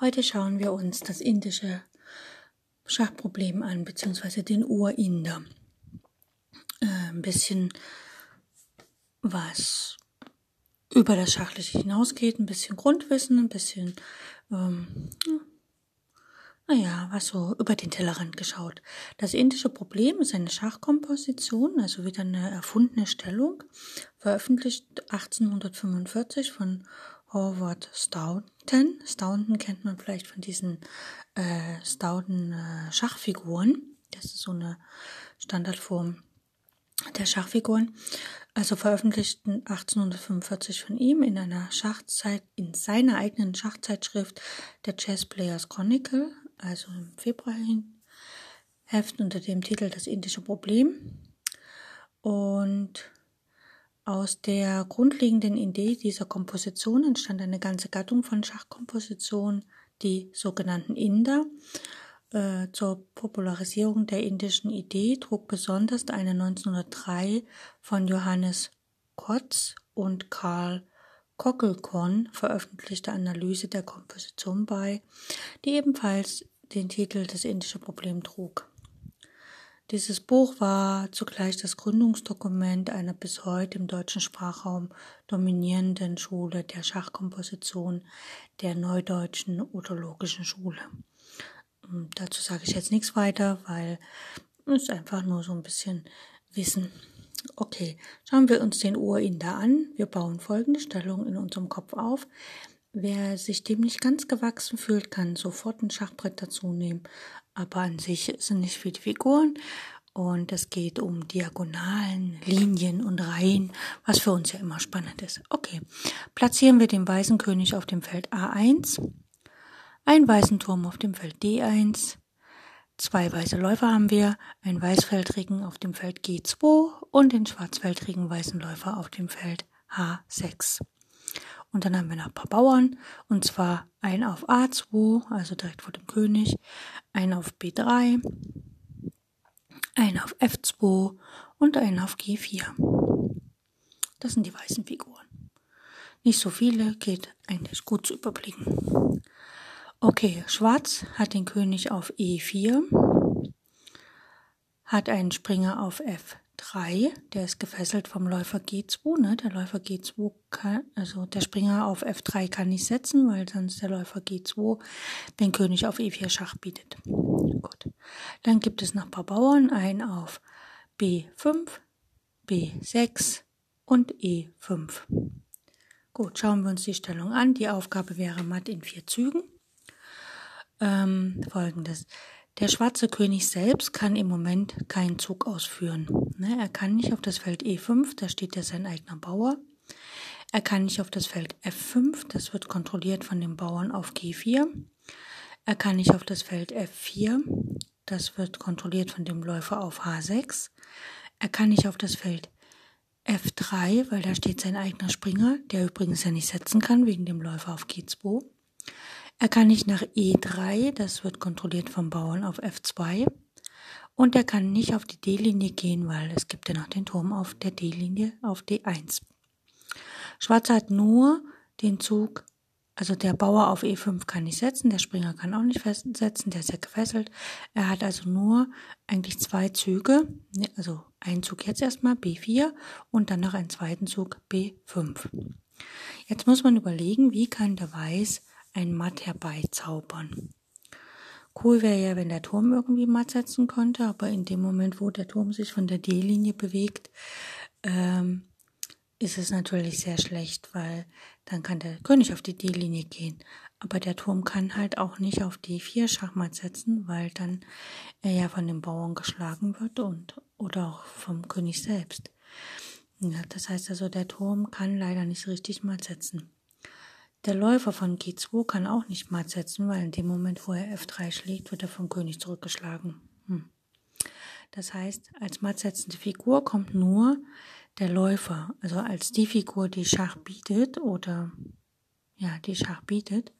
Heute schauen wir uns das indische Schachproblem an, beziehungsweise den Urinder. Äh, ein bisschen was über das Schachliche hinausgeht, ein bisschen Grundwissen, ein bisschen, ähm, naja, was so über den Tellerrand geschaut. Das indische Problem ist eine Schachkomposition, also wieder eine erfundene Stellung, veröffentlicht 1845 von Howard Stoughton. Stoughton kennt man vielleicht von diesen äh, Stoughton äh, Schachfiguren. Das ist so eine Standardform der Schachfiguren. Also veröffentlicht 1845 von ihm in einer Schachzeit, in seiner eigenen Schachzeitschrift der Chess Players Chronicle, also im Februar hin, Heft unter dem Titel Das indische Problem. Und aus der grundlegenden Idee dieser Komposition entstand eine ganze Gattung von Schachkompositionen, die sogenannten Inder. Äh, zur Popularisierung der indischen Idee trug besonders eine 1903 von Johannes Kotz und Karl Kockelkorn veröffentlichte Analyse der Komposition bei, die ebenfalls den Titel Das indische Problem trug. Dieses Buch war zugleich das Gründungsdokument einer bis heute im deutschen Sprachraum dominierenden Schule der Schachkomposition der Neudeutschen Otologischen Schule. Und dazu sage ich jetzt nichts weiter, weil es einfach nur so ein bisschen Wissen. Okay, schauen wir uns den Urinder an. Wir bauen folgende Stellung in unserem Kopf auf. Wer sich dem nicht ganz gewachsen fühlt, kann sofort ein Schachbrett dazu nehmen aber an sich sind nicht viele Figuren und es geht um Diagonalen, Linien und Reihen, was für uns ja immer spannend ist. Okay, platzieren wir den weißen König auf dem Feld A1, einen weißen Turm auf dem Feld D1, zwei weiße Läufer haben wir, einen weißfeldrigen auf dem Feld G2 und den schwarzfeldrigen weißen Läufer auf dem Feld H6. Und dann haben wir noch ein paar Bauern, und zwar ein auf A2, also direkt vor dem König, ein auf B3, ein auf F2 und ein auf G4. Das sind die weißen Figuren. Nicht so viele, geht eigentlich gut zu überblicken. Okay, Schwarz hat den König auf E4, hat einen Springer auf F 3, der ist gefesselt vom Läufer G2, ne? Der Läufer G2 kann, also der Springer auf F3 kann nicht setzen, weil sonst der Läufer G2 den König auf E4 Schach bietet. Gut. Dann gibt es noch ein paar Bauern, einen auf B5, B6 und E5. Gut, schauen wir uns die Stellung an. Die Aufgabe wäre matt in vier Zügen. Ähm, Folgendes. Der schwarze König selbst kann im Moment keinen Zug ausführen. Ne, er kann nicht auf das Feld E5, da steht ja sein eigener Bauer. Er kann nicht auf das Feld F5, das wird kontrolliert von dem Bauern auf G4. Er kann nicht auf das Feld F4, das wird kontrolliert von dem Läufer auf H6. Er kann nicht auf das Feld F3, weil da steht sein eigener Springer, der übrigens ja nicht setzen kann wegen dem Läufer auf G2. Er kann nicht nach E3, das wird kontrolliert vom Bauern auf F2. Und er kann nicht auf die D-Linie gehen, weil es gibt ja noch den Turm auf der D-Linie auf D1. Schwarz hat nur den Zug, also der Bauer auf E5 kann nicht setzen, der Springer kann auch nicht setzen, der ist ja gefesselt. Er hat also nur eigentlich zwei Züge, ne, also einen Zug jetzt erstmal B4 und dann noch einen zweiten Zug B5. Jetzt muss man überlegen, wie kann der Weiß ein Matt herbeizaubern. Cool wäre ja, wenn der Turm irgendwie matt setzen könnte, aber in dem Moment, wo der Turm sich von der D-Linie bewegt, ähm, ist es natürlich sehr schlecht, weil dann kann der König auf die D-Linie gehen. Aber der Turm kann halt auch nicht auf D4 Schachmatt setzen, weil dann er ja von den Bauern geschlagen wird und oder auch vom König selbst. Ja, das heißt also, der Turm kann leider nicht richtig matt setzen. Der Läufer von G2 kann auch nicht matt setzen, weil in dem Moment, wo er F3 schlägt, wird er vom König zurückgeschlagen. Hm. Das heißt, als matt setzende Figur kommt nur der Läufer, also als die Figur, die Schach bietet oder ja, die Schach bietet,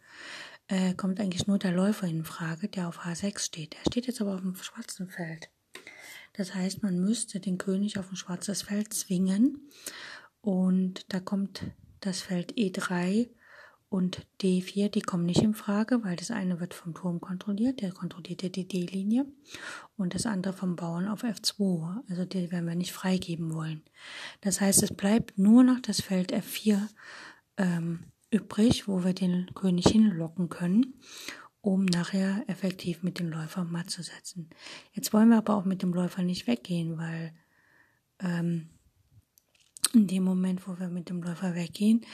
äh, kommt eigentlich nur der Läufer in Frage, der auf H6 steht. Er steht jetzt aber auf dem schwarzen Feld. Das heißt, man müsste den König auf ein schwarzes Feld zwingen und da kommt das Feld E3 und D4, die kommen nicht in Frage, weil das eine wird vom Turm kontrolliert, der kontrolliert ja die D-Linie und das andere vom Bauern auf F2, also die werden wir nicht freigeben wollen. Das heißt, es bleibt nur noch das Feld F4 ähm, übrig, wo wir den König hinlocken können, um nachher effektiv mit dem Läufer matt zu setzen. Jetzt wollen wir aber auch mit dem Läufer nicht weggehen, weil ähm, in dem Moment, wo wir mit dem Läufer weggehen,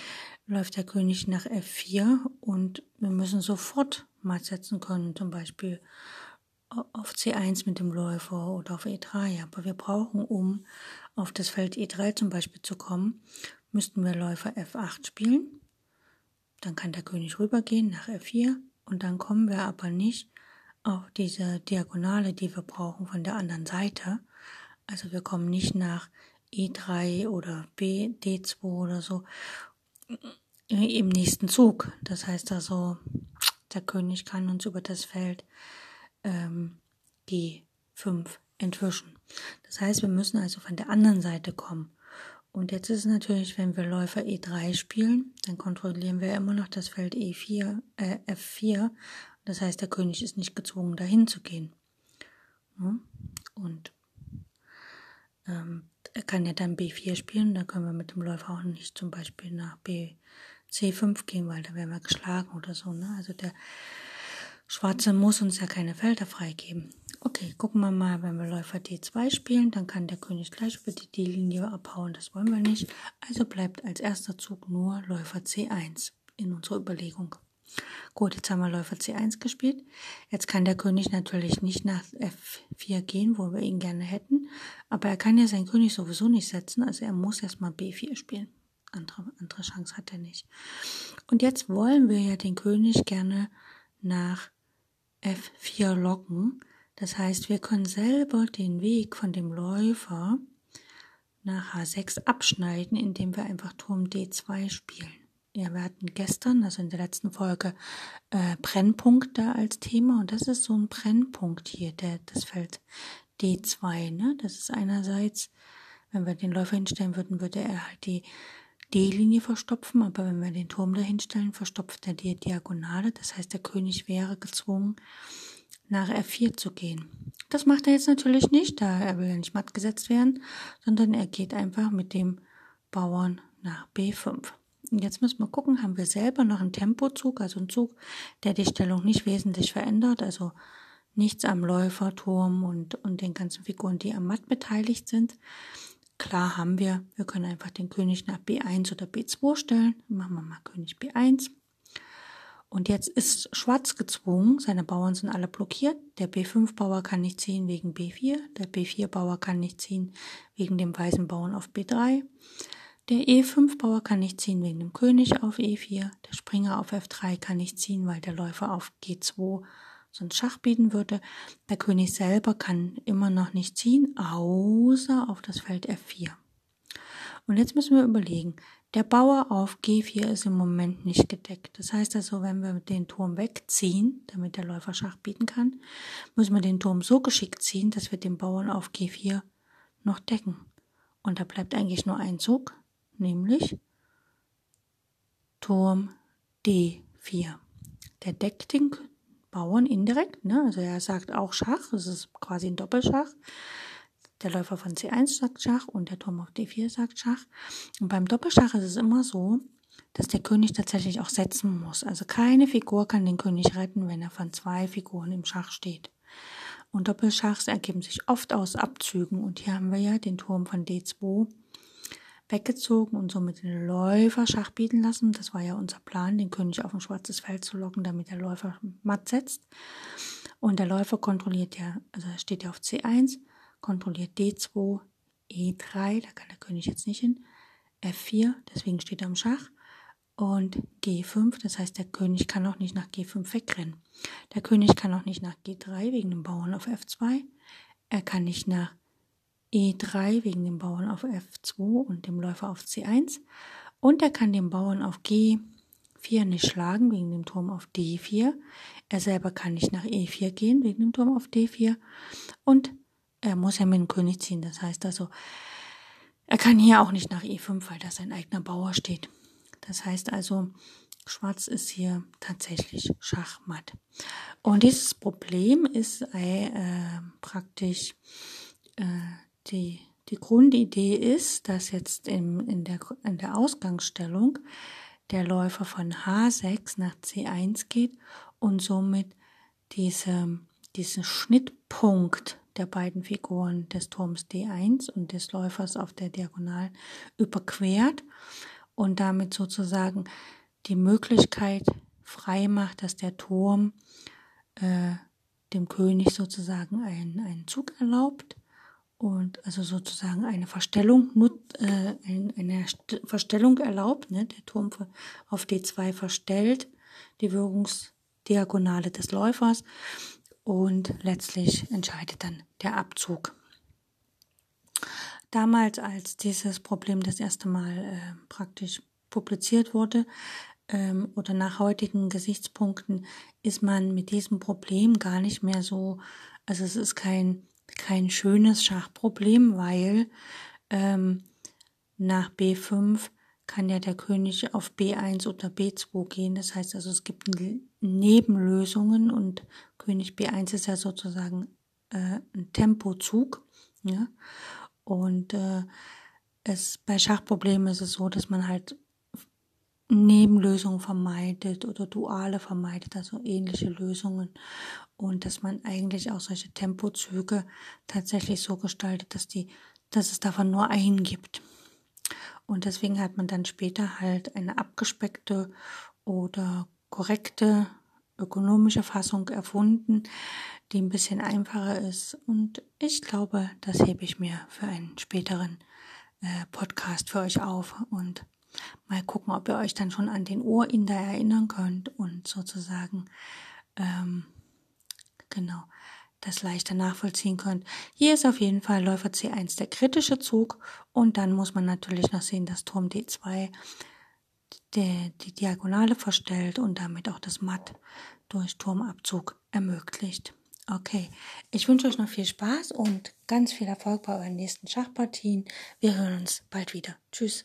läuft der König nach F4 und wir müssen sofort matt setzen können, zum Beispiel auf C1 mit dem Läufer oder auf E3. Aber wir brauchen, um auf das Feld E3 zum Beispiel zu kommen, müssten wir Läufer F8 spielen. Dann kann der König rübergehen nach F4 und dann kommen wir aber nicht auf diese Diagonale, die wir brauchen von der anderen Seite. Also wir kommen nicht nach E3 oder B, D2 oder so im nächsten Zug. Das heißt also, der König kann uns über das Feld ähm, G5 entwischen. Das heißt, wir müssen also von der anderen Seite kommen. Und jetzt ist es natürlich, wenn wir Läufer E3 spielen, dann kontrollieren wir immer noch das Feld E4, äh, F4. Das heißt, der König ist nicht gezwungen, dahin zu gehen. Und ähm, er kann ja dann B4 spielen, da können wir mit dem Läufer auch nicht zum Beispiel nach B, C5 gehen, weil da werden wir geschlagen oder so. Ne? Also der Schwarze muss uns ja keine Felder freigeben. Okay, gucken wir mal, wenn wir Läufer D2 spielen, dann kann der König gleich über die D-Linie abhauen. Das wollen wir nicht. Also bleibt als erster Zug nur Läufer C1 in unserer Überlegung. Gut, jetzt haben wir Läufer C1 gespielt. Jetzt kann der König natürlich nicht nach F4 gehen, wo wir ihn gerne hätten. Aber er kann ja seinen König sowieso nicht setzen. Also er muss erstmal B4 spielen. Andere, andere Chance hat er nicht. Und jetzt wollen wir ja den König gerne nach F4 locken. Das heißt, wir können selber den Weg von dem Läufer nach H6 abschneiden, indem wir einfach Turm D2 spielen. Ja, wir hatten gestern, also in der letzten Folge, äh, Brennpunkte als Thema und das ist so ein Brennpunkt hier, der, das Feld D2. Ne? Das ist einerseits, wenn wir den Läufer hinstellen würden, würde er halt die D-Linie verstopfen, aber wenn wir den Turm dahinstellen, verstopft er die Diagonale. Das heißt, der König wäre gezwungen, nach F4 zu gehen. Das macht er jetzt natürlich nicht, da er will ja nicht matt gesetzt werden, sondern er geht einfach mit dem Bauern nach B5. Und jetzt müssen wir gucken, haben wir selber noch einen Tempozug, also einen Zug, der die Stellung nicht wesentlich verändert, also nichts am Läuferturm und, und den ganzen Figuren, die am Matt beteiligt sind. Klar haben wir, wir können einfach den König nach B1 oder B2 stellen. Machen wir mal König B1. Und jetzt ist Schwarz gezwungen, seine Bauern sind alle blockiert. Der B5-Bauer kann nicht ziehen wegen B4, der B4-Bauer kann nicht ziehen wegen dem weißen Bauern auf B3. Der E5-Bauer kann nicht ziehen wegen dem König auf E4. Der Springer auf F3 kann nicht ziehen, weil der Läufer auf G2 sonst Schach bieten würde. Der König selber kann immer noch nicht ziehen, außer auf das Feld F4. Und jetzt müssen wir überlegen, der Bauer auf G4 ist im Moment nicht gedeckt. Das heißt also, wenn wir den Turm wegziehen, damit der Läufer Schach bieten kann, müssen wir den Turm so geschickt ziehen, dass wir den Bauern auf G4 noch decken. Und da bleibt eigentlich nur ein Zug, nämlich Turm D4. Der deckt den Bauern indirekt, ne? also er sagt auch Schach, es ist quasi ein Doppelschach. Der Läufer von C1 sagt Schach und der Turm auf D4 sagt Schach. Und beim Doppelschach ist es immer so, dass der König tatsächlich auch setzen muss. Also keine Figur kann den König retten, wenn er von zwei Figuren im Schach steht. Und Doppelschachs ergeben sich oft aus Abzügen. Und hier haben wir ja den Turm von D2 weggezogen und somit den Läufer Schach bieten lassen. Das war ja unser Plan, den König auf ein schwarzes Feld zu locken, damit der Läufer matt setzt. Und der Läufer kontrolliert ja, also steht ja auf C1, kontrolliert D2, E3, da kann der König jetzt nicht hin, F4, deswegen steht er im Schach. und G5. Das heißt, der König kann auch nicht nach G5 wegrennen. Der König kann auch nicht nach G3 wegen dem Bauern auf F2. Er kann nicht nach E3 wegen dem Bauern auf F2 und dem Läufer auf C1. Und er kann den Bauern auf G4 nicht schlagen wegen dem Turm auf D4. Er selber kann nicht nach E4 gehen wegen dem Turm auf D4. Und er muss ja mit dem König ziehen. Das heißt also, er kann hier auch nicht nach E5, weil da sein eigener Bauer steht. Das heißt also, Schwarz ist hier tatsächlich Schachmatt. Und dieses Problem ist äh, praktisch äh, die, die Grundidee ist, dass jetzt im, in, der, in der Ausgangsstellung der Läufer von H6 nach C1 geht und somit diese, diesen Schnittpunkt der beiden Figuren des Turms D1 und des Läufers auf der Diagonal überquert und damit sozusagen die Möglichkeit frei macht, dass der Turm äh, dem König sozusagen einen, einen Zug erlaubt und also sozusagen eine Verstellung, äh, eine Verstellung erlaubt. Ne? Der Turm auf D2 verstellt die Wirkungsdiagonale des Läufers und letztlich entscheidet dann der Abzug. Damals, als dieses Problem das erste Mal äh, praktisch publiziert wurde, ähm, oder nach heutigen Gesichtspunkten, ist man mit diesem Problem gar nicht mehr so, also es ist kein, kein schönes Schachproblem, weil ähm, nach B5 kann ja der König auf B1 oder B2 gehen. Das heißt also, es gibt Nebenlösungen und König B1 ist ja sozusagen äh, ein Tempozug. Ja? Und äh, es bei Schachproblemen ist es so, dass man halt Nebenlösungen vermeidet oder Duale vermeidet, also ähnliche Lösungen. Und dass man eigentlich auch solche Tempozüge tatsächlich so gestaltet, dass die, dass es davon nur einen gibt. Und deswegen hat man dann später halt eine abgespeckte oder korrekte ökonomische Fassung erfunden, die ein bisschen einfacher ist. Und ich glaube, das hebe ich mir für einen späteren äh, Podcast für euch auf und mal gucken, ob ihr euch dann schon an den Ohrinder erinnern könnt und sozusagen ähm, genau das leichter nachvollziehen könnt. Hier ist auf jeden Fall Läufer C1 der kritische Zug und dann muss man natürlich noch sehen, dass Turm D2 die, Diagonale verstellt und damit auch das Matt durch Turmabzug ermöglicht. Okay, ich wünsche euch noch viel Spaß und ganz viel Erfolg bei euren nächsten Schachpartien. Wir hören uns bald wieder. Tschüss.